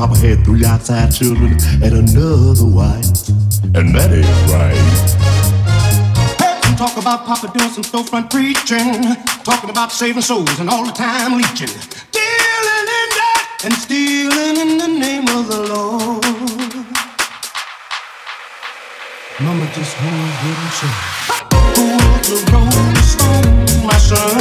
Papa had three outside children and another wife, and that is right. Talk about Papa doing some storefront preaching, talking about saving souls and all the time leeching, dealing in debt and stealing in the name of the Lord. Mama just hung with him, so. Who was the Rolling Stone, my son?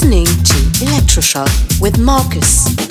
listening to Electroshock with Marcus.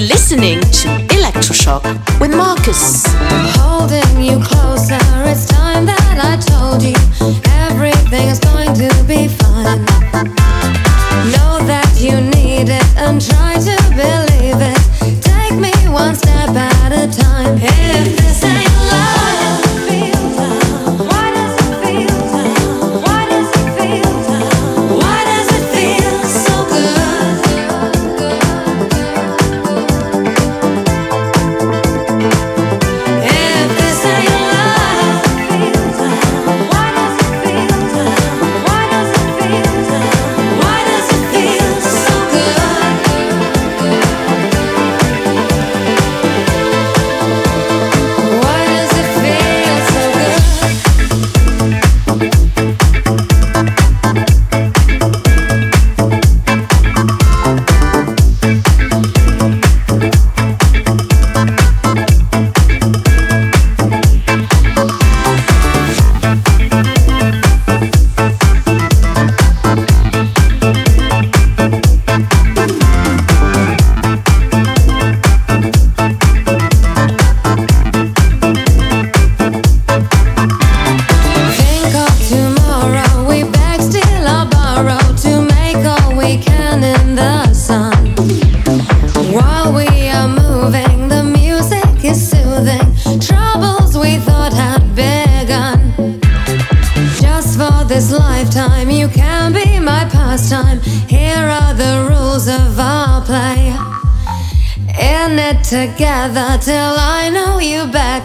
Listening to Electroshock with Marcus. Holding you closer, it's time that I told you everything is going to be fine.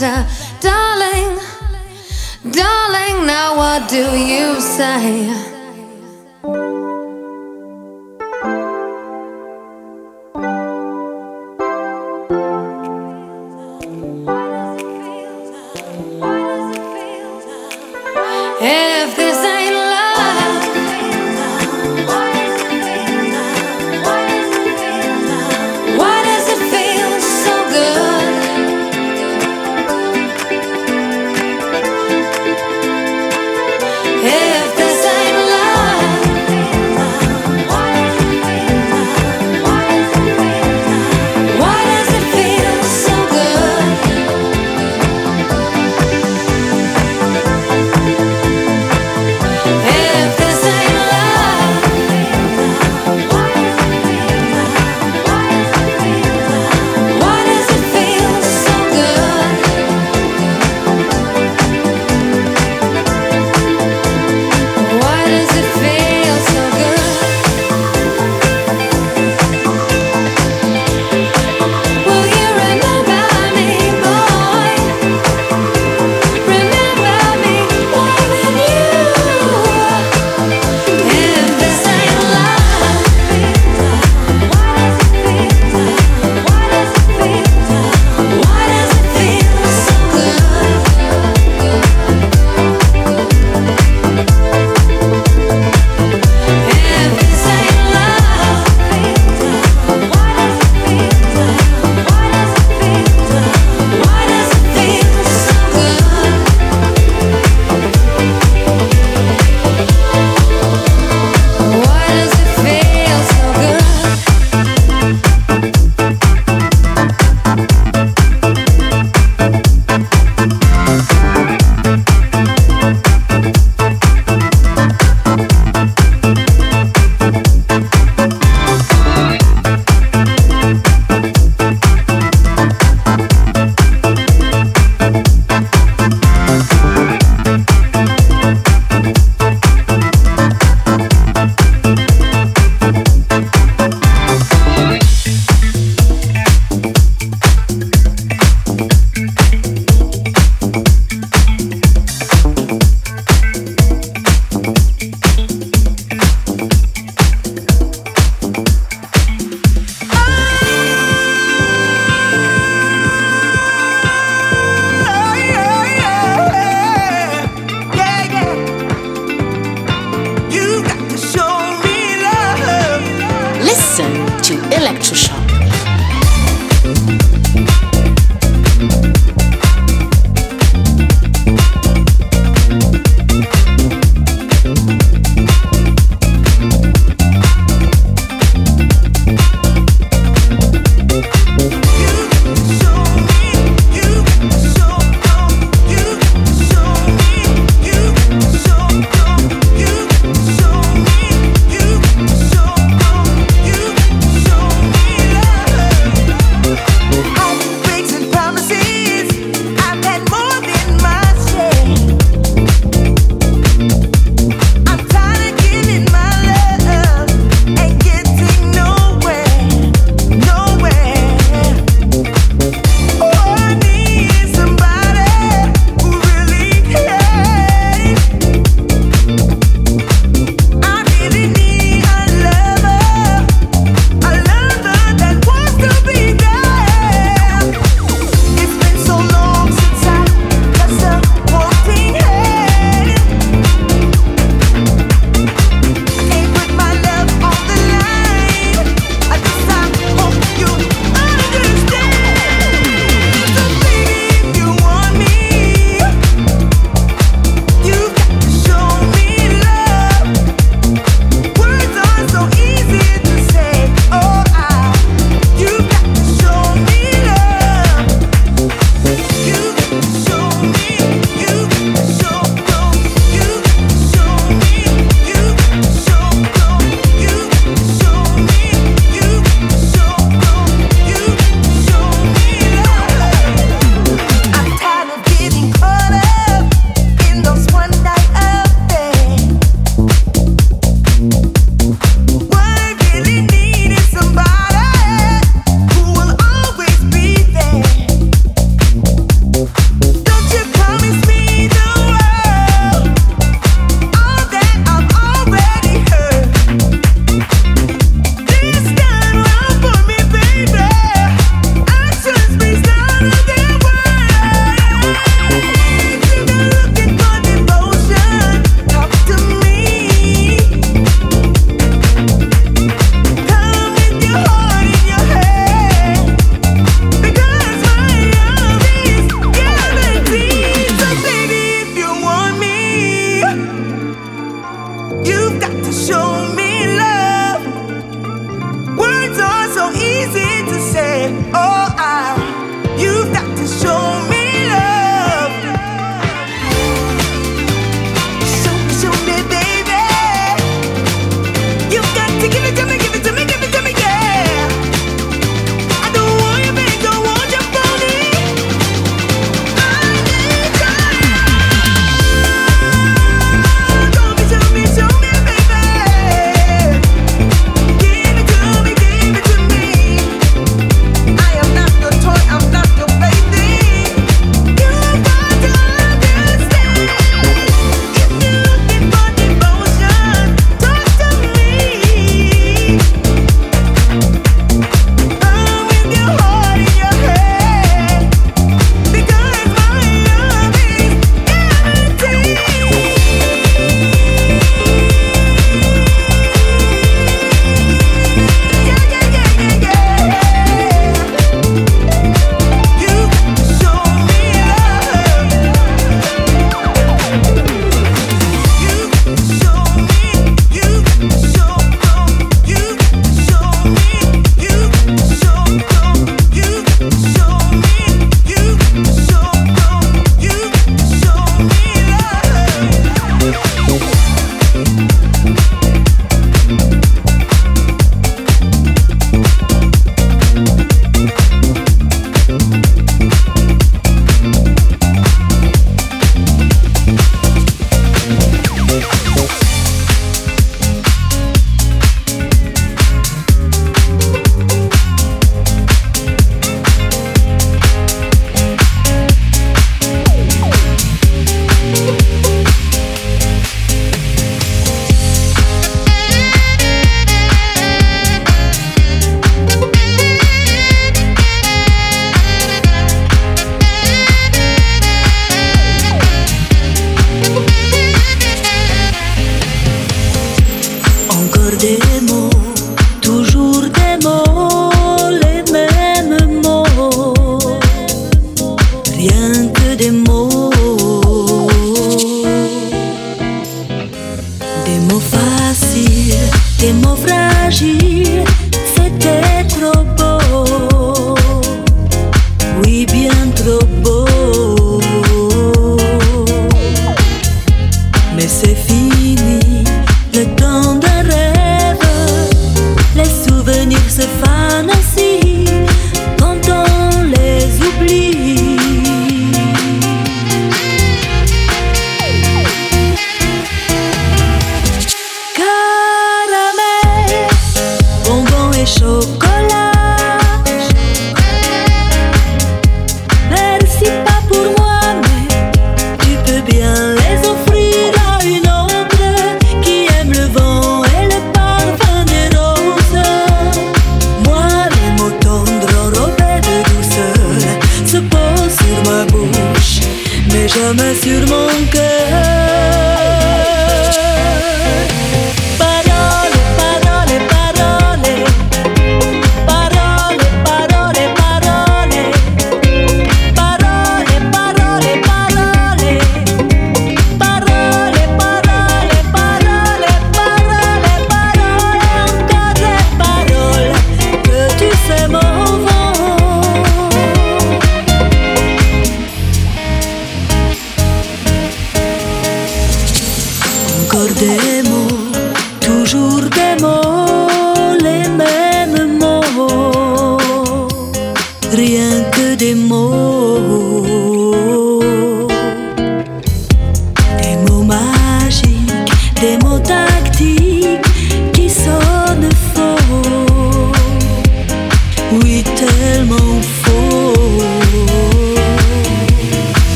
Darling, darling, now what do you say?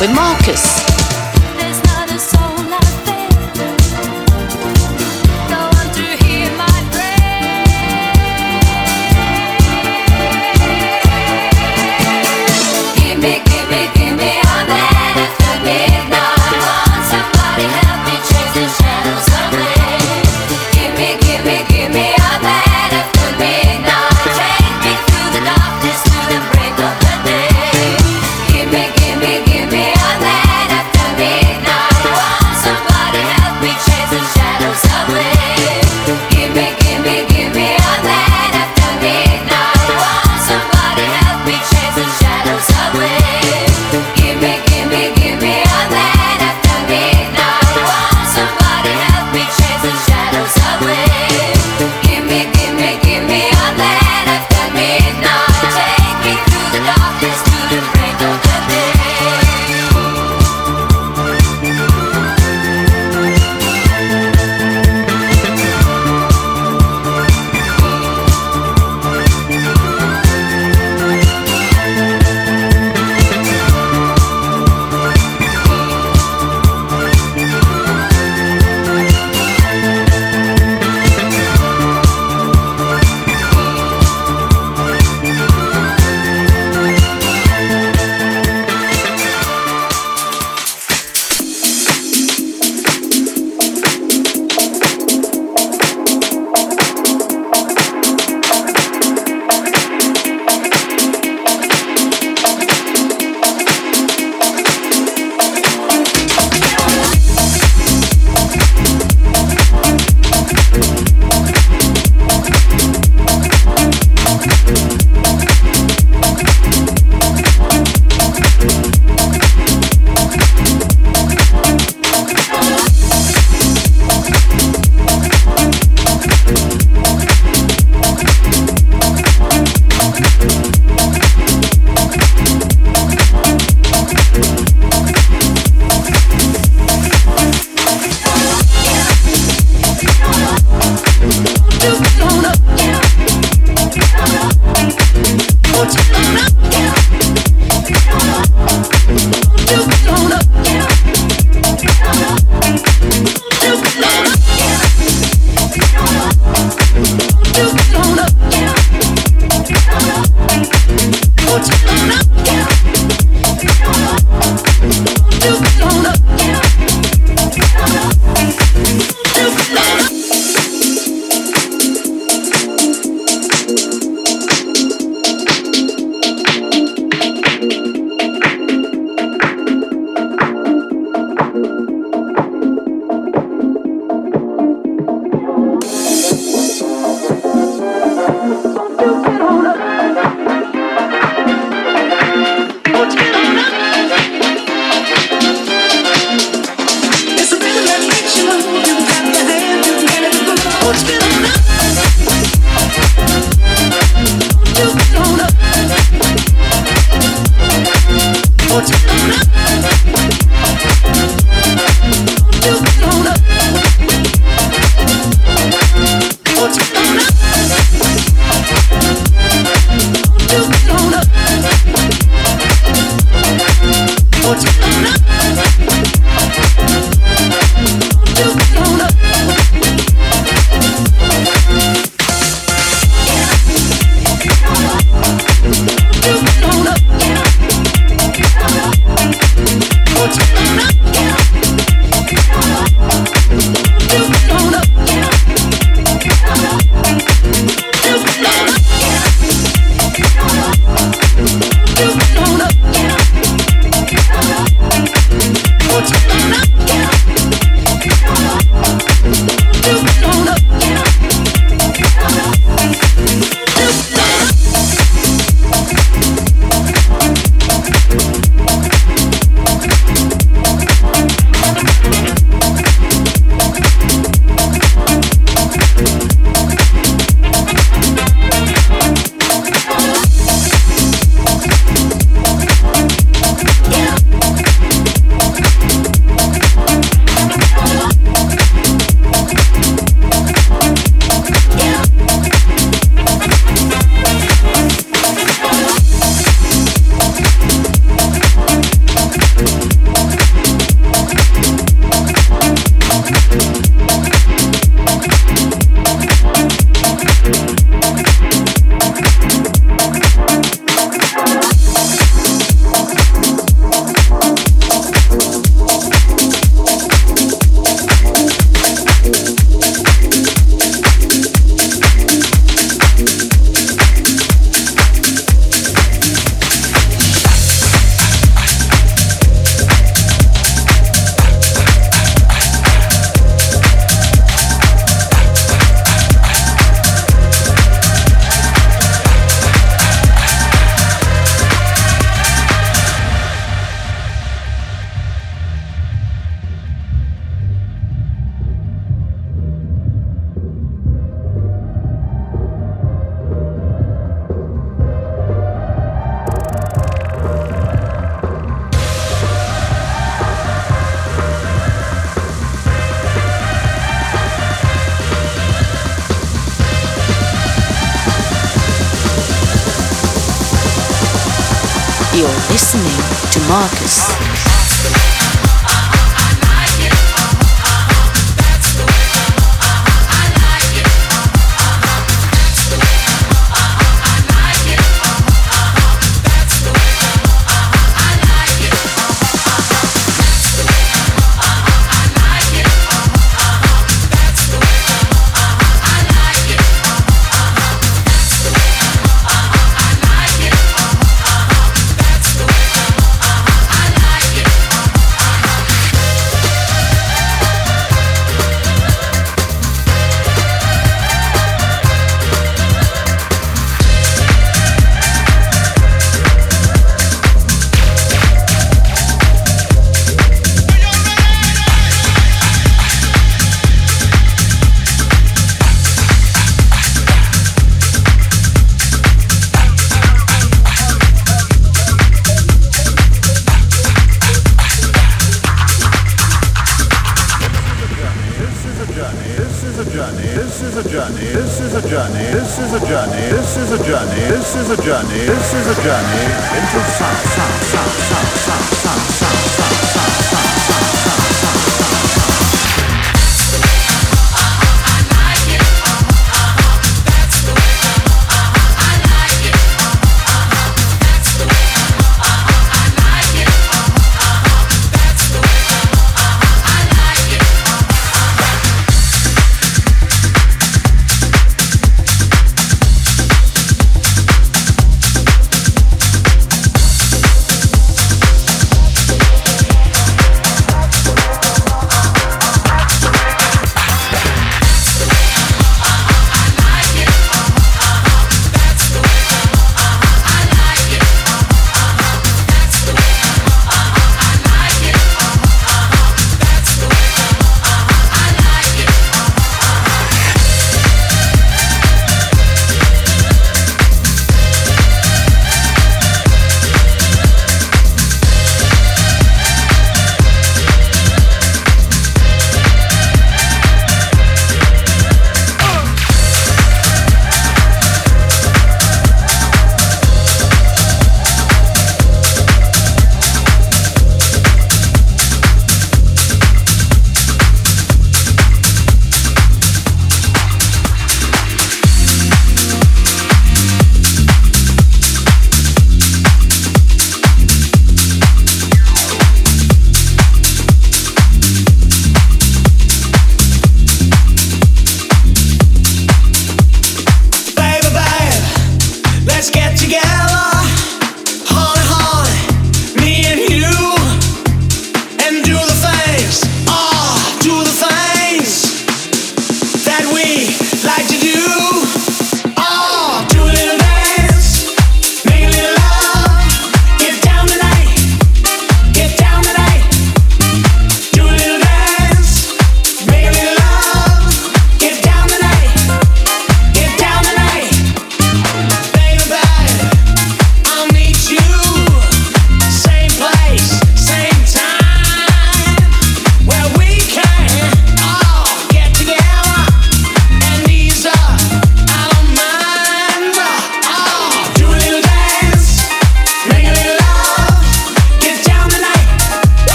with Marcus.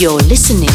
You're listening.